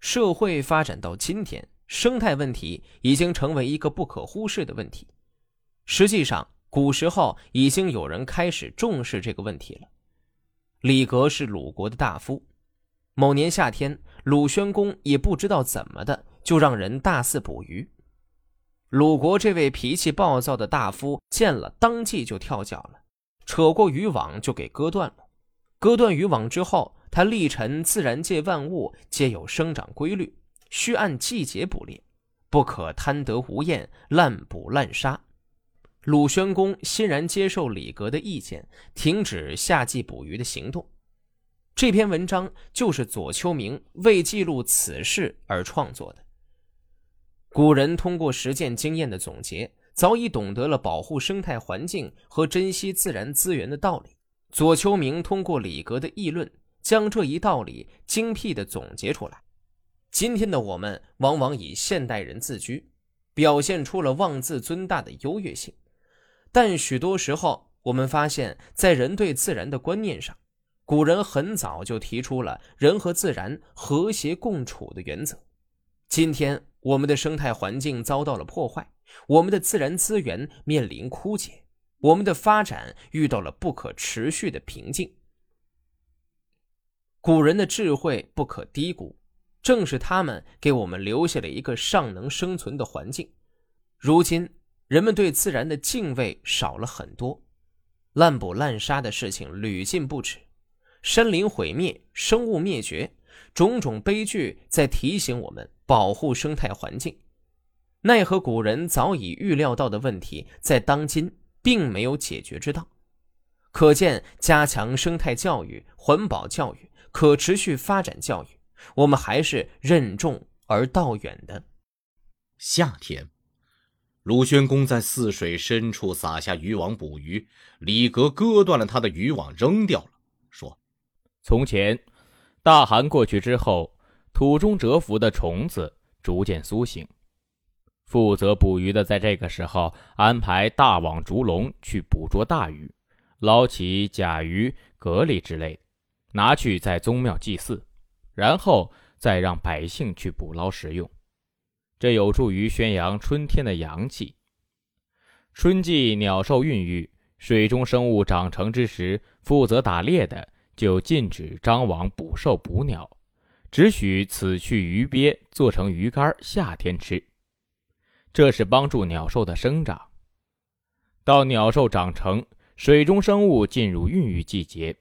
社会发展到今天，生态问题已经成为一个不可忽视的问题。实际上，古时候已经有人开始重视这个问题了。李格是鲁国的大夫，某年夏天，鲁宣公也不知道怎么的，就让人大肆捕鱼。鲁国这位脾气暴躁的大夫见了，当即就跳脚了，扯过渔网就给割断了。割断渔网之后，他历陈自然界万物皆有生长规律，需按季节捕猎，不可贪得无厌，滥捕滥杀。鲁宣公欣然接受李格的意见，停止夏季捕鱼的行动。这篇文章就是左丘明为记录此事而创作的。古人通过实践经验的总结，早已懂得了保护生态环境和珍惜自然资源的道理。左丘明通过李格的议论，将这一道理精辟地总结出来。今天的我们往往以现代人自居，表现出了妄自尊大的优越性，但许多时候，我们发现，在人对自然的观念上，古人很早就提出了人和自然和谐共处的原则。今天。我们的生态环境遭到了破坏，我们的自然资源面临枯竭，我们的发展遇到了不可持续的瓶颈。古人的智慧不可低估，正是他们给我们留下了一个尚能生存的环境。如今，人们对自然的敬畏少了很多，滥捕滥杀的事情屡禁不止，山林毁灭，生物灭绝。种种悲剧在提醒我们保护生态环境，奈何古人早已预料到的问题，在当今并没有解决之道。可见，加强生态教育、环保教育、可持续发展教育，我们还是任重而道远的。夏天，鲁宣公在泗水深处撒下渔网捕鱼，李格割断了他的渔网，扔掉了，说：“从前。”大寒过去之后，土中蛰伏的虫子逐渐苏醒。负责捕鱼的在这个时候安排大网竹笼去捕捉大鱼，捞起甲鱼、蛤蜊之类，拿去在宗庙祭祀，然后再让百姓去捕捞食用。这有助于宣扬春天的阳气。春季鸟兽孕育，水中生物长成之时，负责打猎的。就禁止张网捕兽捕鸟，只许此去鱼鳖做成鱼干，夏天吃。这是帮助鸟兽的生长。到鸟兽长成，水中生物进入孕育季节，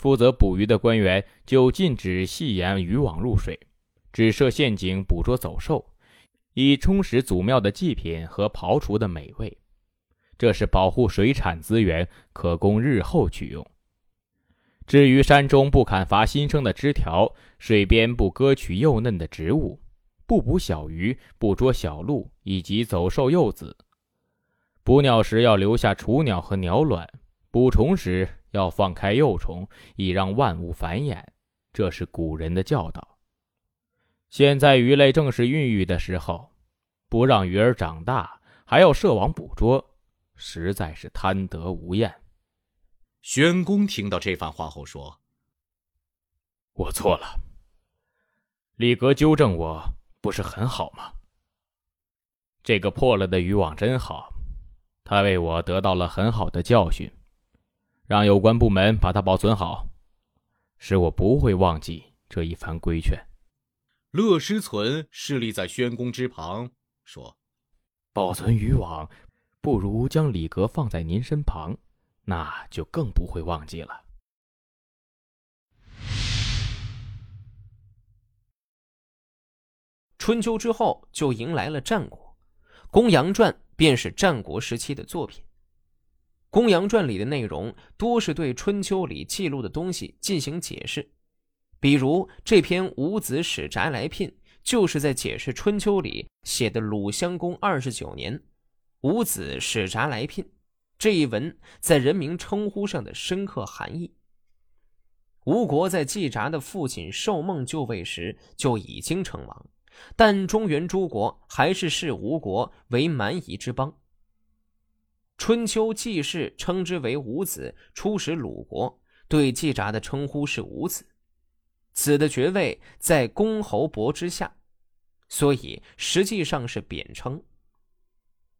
负责捕鱼的官员就禁止细沿渔网入水，只设陷阱捕捉走兽，以充实祖庙的祭品和刨除的美味。这是保护水产资源，可供日后取用。至于山中不砍伐新生的枝条，水边不割取幼嫩的植物，不捕小鱼，不捉小鹿以及走兽幼子。捕鸟时要留下雏鸟和鸟卵，捕虫时要放开幼虫，以让万物繁衍。这是古人的教导。现在鱼类正是孕育的时候，不让鱼儿长大，还要设网捕捉，实在是贪得无厌。宣公听到这番话后说：“我错了。李格纠正我，不是很好吗？这个破了的渔网真好，他为我得到了很好的教训。让有关部门把它保存好，使我不会忘记这一番规劝。”乐师存侍立在宣公之旁，说：“保存渔网，不如将李格放在您身旁。”那就更不会忘记了。春秋之后，就迎来了战国，《公羊传》便是战国时期的作品。《公羊传》里的内容多是对春秋里记录的东西进行解释，比如这篇《伍子使翟来聘》，就是在解释春秋里写的鲁襄公二十九年，伍子使翟来聘。这一文在人名称呼上的深刻含义。吴国在季札的父亲寿梦就位时就已经称王，但中原诸国还是视吴国为蛮夷之邦。春秋季氏称之为伍子，出使鲁国，对季札的称呼是伍子。子的爵位在公侯伯之下，所以实际上是贬称。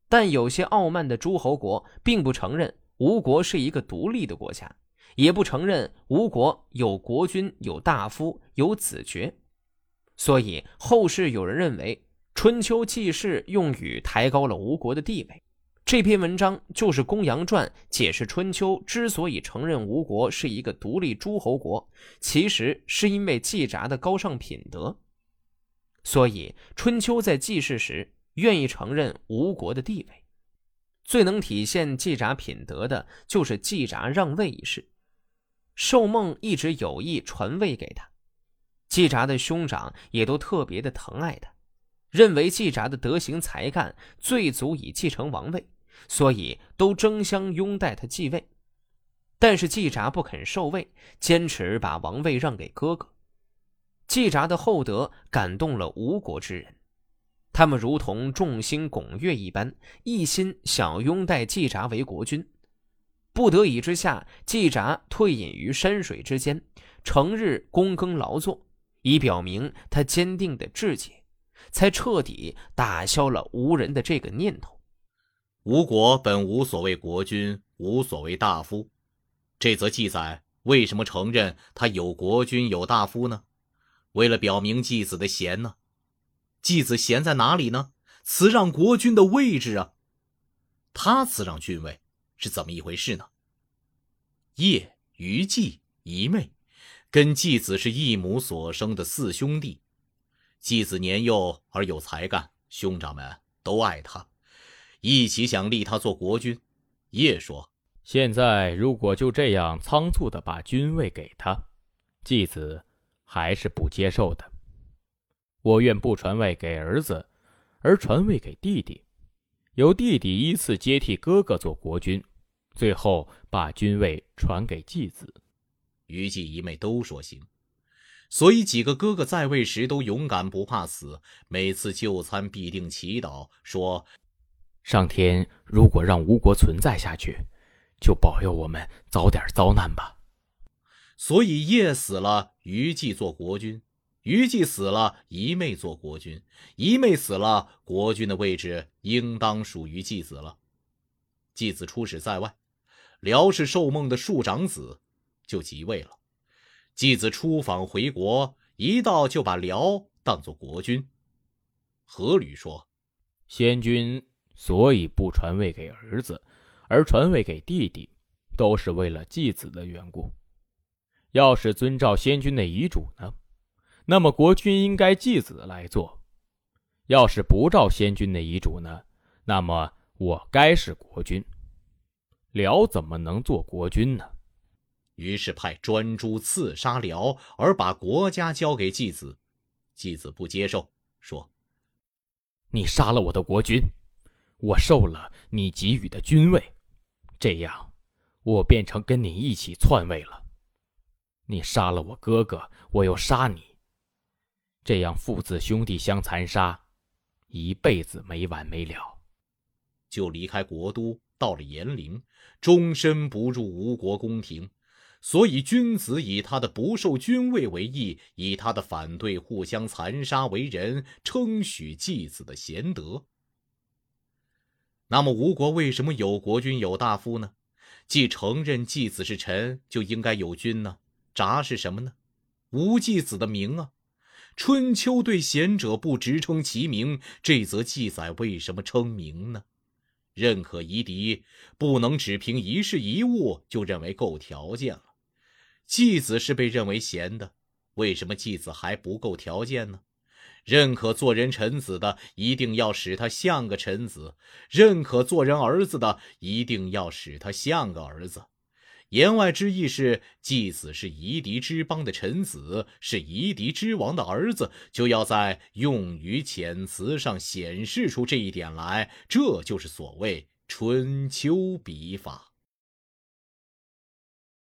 但有些傲慢的诸侯国并不承认吴国是一个独立的国家，也不承认吴国有国君、有大夫、有子爵，所以后世有人认为《春秋记事》用语抬高了吴国的地位。这篇文章就是《公羊传》解释春秋之所以承认吴国是一个独立诸侯国，其实是因为季札的高尚品德。所以春秋在记事时。愿意承认吴国的地位，最能体现季札品德的，就是季札让位一事。寿梦一直有意传位给他，季札的兄长也都特别的疼爱他，认为季札的德行才干最足以继承王位，所以都争相拥戴他继位。但是季札不肯受位，坚持把王位让给哥哥。季札的厚德感动了吴国之人。他们如同众星拱月一般，一心想拥戴季札为国君。不得已之下，季札退隐于山水之间，成日躬耕劳作，以表明他坚定的志节，才彻底打消了吴人的这个念头。吴国本无所谓国君，无所谓大夫，这则记载为什么承认他有国君有大夫呢？为了表明季子的贤呢？季子贤在哪里呢？辞让国君的位置啊！他辞让君位是怎么一回事呢？叶、于季一妹，跟季子是一母所生的四兄弟。季子年幼而有才干，兄长们都爱他，一起想立他做国君。叶说：“现在如果就这样仓促的把君位给他，继子还是不接受的。”我愿不传位给儿子，而传位给弟弟，由弟弟依次接替哥哥做国君，最后把君位传给继子。于季一妹都说行，所以几个哥哥在位时都勇敢不怕死，每次就餐必定祈祷说：“上天如果让吴国存在下去，就保佑我们早点遭难吧。”所以夜死了，虞姬做国君。虞姬死了，姨妹做国君；姨妹死了，国君的位置应当属于继子了。继子出使在外，辽是寿梦的庶长子，就即位了。继子出访回国，一到就把辽当做国君。阖闾说：“先君所以不传位给儿子，而传位给弟弟，都是为了继子的缘故。要是遵照先君的遗嘱呢？”那么国君应该继子来做，要是不照先君的遗嘱呢？那么我该是国君，辽怎么能做国君呢？于是派专诸刺杀辽，而把国家交给继子。继子不接受，说：“你杀了我的国君，我受了你给予的君位，这样我变成跟你一起篡位了。你杀了我哥哥，我又杀你。”这样父子兄弟相残杀，一辈子没完没了。就离开国都，到了延陵，终身不入吴国宫廷。所以君子以他的不受君位为义，以他的反对互相残杀为人，称许继子的贤德。那么吴国为什么有国君有大夫呢？既承认季子是臣，就应该有君呢？札是什么呢？吴季子的名啊。春秋对贤者不直称其名，这则记载为什么称名呢？认可夷狄，不能只凭一事一物就认为够条件了。季子是被认为贤的，为什么季子还不够条件呢？认可做人臣子的，一定要使他像个臣子；认可做人儿子的，一定要使他像个儿子。言外之意是，季子是夷狄之邦的臣子，是夷狄之王的儿子，就要在用语遣词上显示出这一点来。这就是所谓春秋笔法。